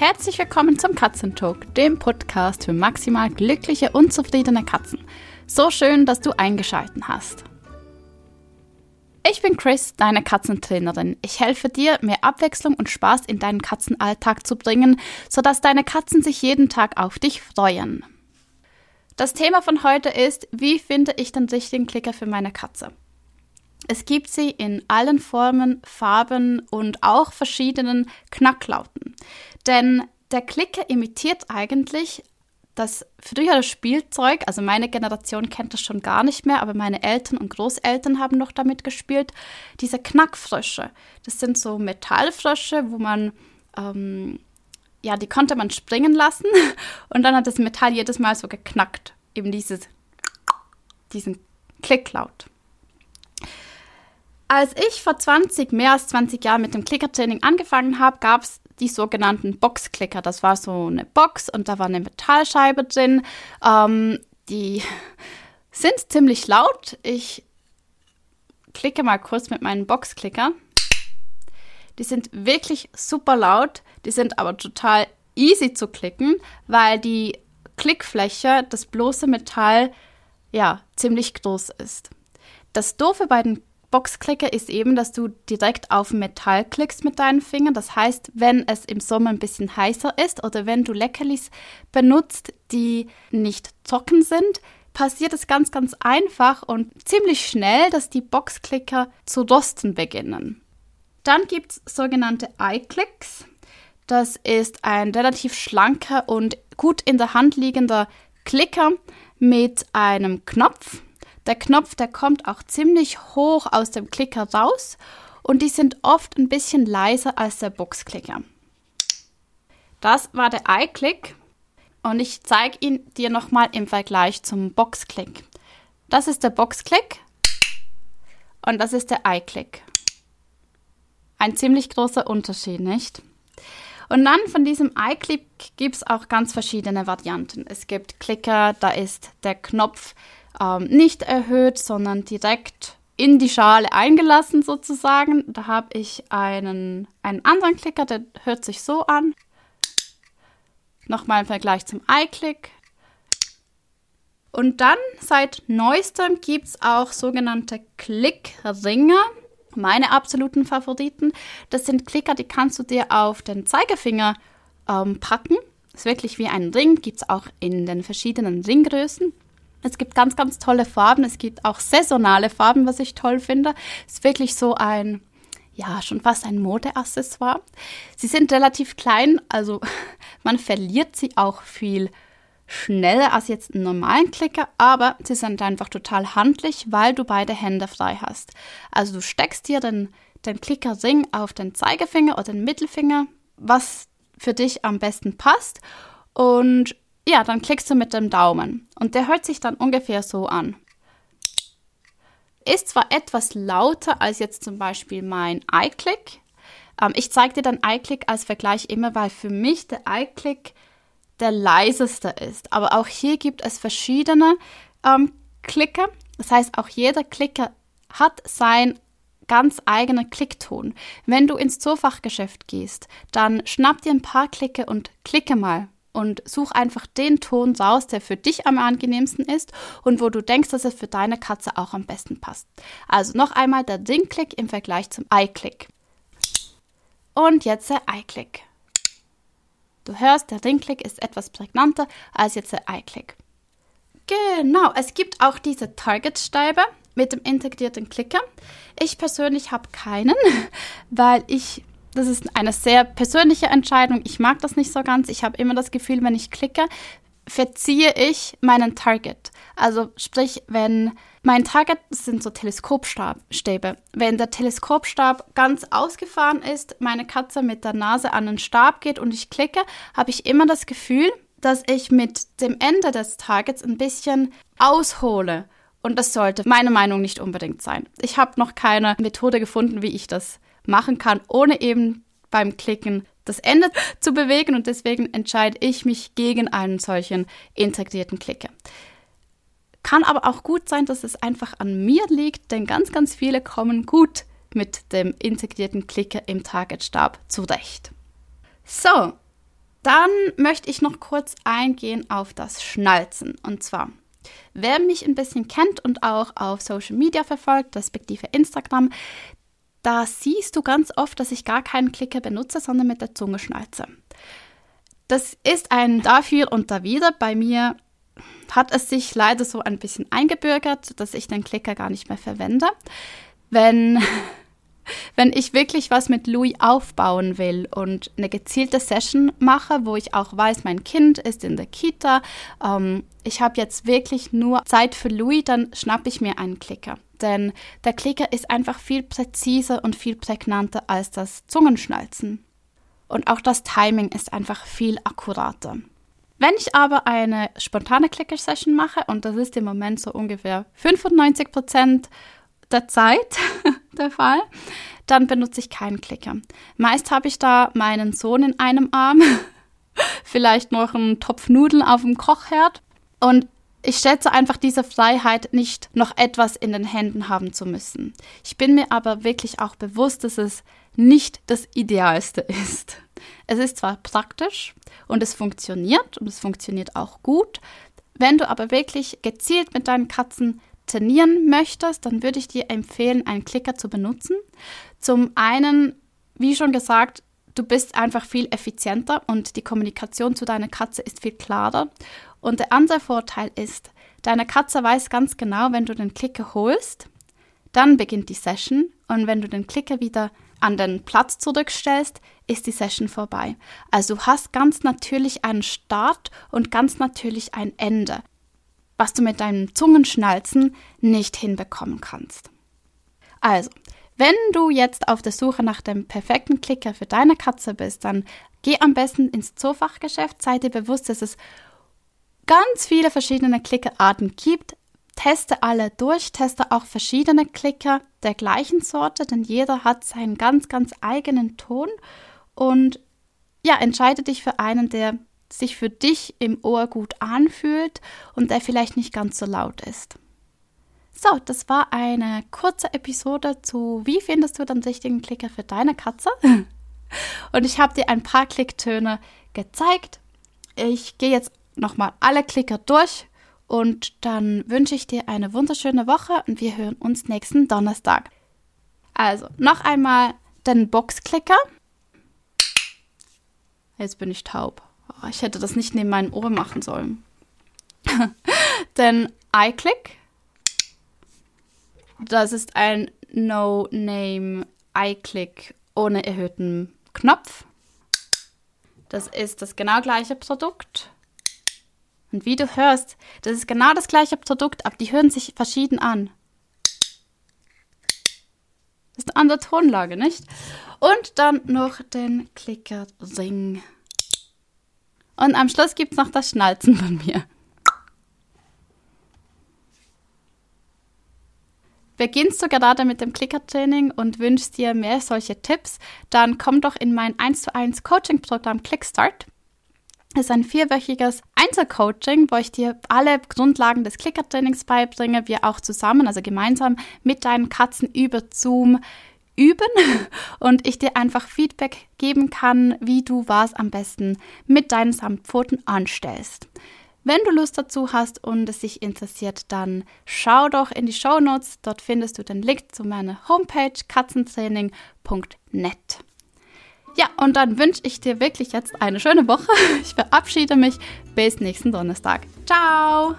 Herzlich willkommen zum Katzentalk, dem Podcast für maximal glückliche und zufriedene Katzen. So schön, dass du eingeschaltet hast. Ich bin Chris, deine Katzentrainerin. Ich helfe dir, mehr Abwechslung und Spaß in deinen Katzenalltag zu bringen, sodass deine Katzen sich jeden Tag auf dich freuen. Das Thema von heute ist, wie finde ich den richtigen Klicker für meine Katze? Es gibt sie in allen Formen, Farben und auch verschiedenen Knacklauten. Denn der Klicker imitiert eigentlich das frühere Spielzeug, also meine Generation kennt das schon gar nicht mehr, aber meine Eltern und Großeltern haben noch damit gespielt, diese Knackfrösche. Das sind so Metallfrösche, wo man, ähm, ja, die konnte man springen lassen und dann hat das Metall jedes Mal so geknackt. Eben dieses, diesen Klicklaut. Als ich vor 20, mehr als 20 Jahren mit dem Klickertraining angefangen habe, gab es die sogenannten Boxklicker. Das war so eine Box und da war eine Metallscheibe drin. Ähm, die sind ziemlich laut. Ich klicke mal kurz mit meinem Boxklicker. Die sind wirklich super laut. Die sind aber total easy zu klicken, weil die Klickfläche, das bloße Metall, ja, ziemlich groß ist. Das Doofe bei den Boxklicker ist eben, dass du direkt auf Metall klickst mit deinen Fingern. Das heißt, wenn es im Sommer ein bisschen heißer ist oder wenn du Leckerlis benutzt, die nicht trocken sind, passiert es ganz, ganz einfach und ziemlich schnell, dass die Boxklicker zu rosten beginnen. Dann gibt es sogenannte iClicks. Das ist ein relativ schlanker und gut in der Hand liegender Klicker mit einem Knopf. Der Knopf, der kommt auch ziemlich hoch aus dem Klicker raus und die sind oft ein bisschen leiser als der Boxklicker. Das war der iClick und ich zeige ihn dir nochmal im Vergleich zum Boxklick. Das ist der Boxklick und das ist der iClick. Ein ziemlich großer Unterschied, nicht? Und dann von diesem iClick gibt es auch ganz verschiedene Varianten. Es gibt Klicker, da ist der Knopf ähm, nicht erhöht, sondern direkt in die Schale eingelassen sozusagen. Da habe ich einen, einen anderen Klicker, der hört sich so an. Nochmal im Vergleich zum iClick. Und dann seit neuestem gibt es auch sogenannte Klickringe. Meine absoluten Favoriten. Das sind Klicker, die kannst du dir auf den Zeigefinger ähm, packen. Ist wirklich wie ein Ring, gibt es auch in den verschiedenen Ringgrößen. Es gibt ganz, ganz tolle Farben. Es gibt auch saisonale Farben, was ich toll finde. Es ist wirklich so ein, ja, schon fast ein Modeaccessoire. Sie sind relativ klein, also man verliert sie auch viel schneller als jetzt einen normalen Klicker, aber sie sind einfach total handlich, weil du beide Hände frei hast. Also du steckst dir den, den Klickerring auf den Zeigefinger oder den Mittelfinger, was für dich am besten passt und ja, dann klickst du mit dem Daumen und der hört sich dann ungefähr so an. Ist zwar etwas lauter als jetzt zum Beispiel mein iClick. Ähm, ich zeige dir dann iClick als Vergleich immer, weil für mich der iClick der leiseste ist. Aber auch hier gibt es verschiedene ähm, Klicker. Das heißt, auch jeder Klicker hat sein ganz eigenen Klickton. Wenn du ins Zoofachgeschäft gehst, dann schnapp dir ein paar Klicke und klicke mal und such einfach den Ton raus, der für dich am angenehmsten ist und wo du denkst, dass er für deine Katze auch am besten passt. Also noch einmal der Ding-Klick im Vergleich zum Eye-Klick. Und jetzt der Eye-Klick. Du hörst, der Ringklick ist etwas prägnanter als jetzt der Eye-Klick. Genau, es gibt auch diese Target-Stäbe mit dem integrierten Klicker. Ich persönlich habe keinen, weil ich das ist eine sehr persönliche Entscheidung. Ich mag das nicht so ganz. Ich habe immer das Gefühl, wenn ich klicke, verziehe ich meinen Target. Also sprich, wenn mein Target das sind so Teleskopstäbe. Wenn der Teleskopstab ganz ausgefahren ist, meine Katze mit der Nase an den Stab geht und ich klicke, habe ich immer das Gefühl, dass ich mit dem Ende des Targets ein bisschen aushole. Und das sollte meiner Meinung nicht unbedingt sein. Ich habe noch keine Methode gefunden, wie ich das machen kann, ohne eben beim Klicken das Ende zu bewegen und deswegen entscheide ich mich gegen einen solchen integrierten Klicker. Kann aber auch gut sein, dass es einfach an mir liegt, denn ganz, ganz viele kommen gut mit dem integrierten Klicker im Targetstab zurecht. So, Dann möchte ich noch kurz eingehen auf das Schnalzen. Und zwar, wer mich ein bisschen kennt und auch auf Social Media verfolgt, respektive Instagram, da siehst du ganz oft, dass ich gar keinen Klicker benutze, sondern mit der Zunge schnalze. Das ist ein dafür und da wieder. Bei mir hat es sich leider so ein bisschen eingebürgert, dass ich den Klicker gar nicht mehr verwende. Wenn wenn ich wirklich was mit Louis aufbauen will und eine gezielte Session mache, wo ich auch weiß, mein Kind ist in der Kita, ähm, ich habe jetzt wirklich nur Zeit für Louis, dann schnappe ich mir einen Klicker. Denn der Klicker ist einfach viel präziser und viel prägnanter als das Zungenschnalzen. Und auch das Timing ist einfach viel akkurater. Wenn ich aber eine spontane Clicker-Session mache, und das ist im Moment so ungefähr 95 Prozent der Zeit der Fall, dann benutze ich keinen Klicker. Meist habe ich da meinen Sohn in einem Arm, vielleicht noch einen Topf Nudeln auf dem Kochherd und ich schätze einfach diese Freiheit, nicht noch etwas in den Händen haben zu müssen. Ich bin mir aber wirklich auch bewusst, dass es nicht das Idealste ist. Es ist zwar praktisch und es funktioniert und es funktioniert auch gut. Wenn du aber wirklich gezielt mit deinen Katzen trainieren möchtest, dann würde ich dir empfehlen, einen Klicker zu benutzen. Zum einen, wie schon gesagt, du bist einfach viel effizienter und die Kommunikation zu deiner Katze ist viel klarer. Und der andere Vorteil ist, deine Katze weiß ganz genau, wenn du den Klicker holst, dann beginnt die Session und wenn du den Klicker wieder an den Platz zurückstellst, ist die Session vorbei. Also du hast ganz natürlich einen Start und ganz natürlich ein Ende was du mit deinem Zungenschnalzen nicht hinbekommen kannst. Also, wenn du jetzt auf der Suche nach dem perfekten Klicker für deine Katze bist, dann geh am besten ins Zoofachgeschäft, sei dir bewusst, dass es ganz viele verschiedene Klickerarten gibt. Teste alle durch, teste auch verschiedene Klicker der gleichen Sorte, denn jeder hat seinen ganz, ganz eigenen Ton und ja, entscheide dich für einen, der sich für dich im Ohr gut anfühlt und der vielleicht nicht ganz so laut ist. So, das war eine kurze Episode zu, wie findest du den richtigen Klicker für deine Katze? Und ich habe dir ein paar Klicktöne gezeigt. Ich gehe jetzt nochmal alle Klicker durch und dann wünsche ich dir eine wunderschöne Woche und wir hören uns nächsten Donnerstag. Also, noch einmal den Boxklicker. Jetzt bin ich taub. Oh, ich hätte das nicht neben meinem Ohr machen sollen. Denn iClick, das ist ein No-Name iClick ohne erhöhten Knopf. Das ist das genau gleiche Produkt. Und wie du hörst, das ist genau das gleiche Produkt, aber die hören sich verschieden an. Das ist eine andere Tonlage, nicht? Und dann noch den Clicker Ring. Und am Schluss gibt es noch das Schnalzen von mir. Beginnst du gerade mit dem Clicker-Training und wünschst dir mehr solche Tipps, dann komm doch in mein 1 zu 1 Coaching-Programm Clickstart. Ist ein vierwöchiges Einzelcoaching, wo ich dir alle Grundlagen des Clicker-Trainings beibringe, wir auch zusammen, also gemeinsam mit deinen Katzen über Zoom üben und ich dir einfach Feedback geben kann, wie du was am besten mit deinen Samtpfoten anstellst. Wenn du Lust dazu hast und es dich interessiert, dann schau doch in die Show Notes. Dort findest du den Link zu meiner Homepage katzentraining.net. Ja, und dann wünsche ich dir wirklich jetzt eine schöne Woche. Ich verabschiede mich. Bis nächsten Donnerstag. Ciao!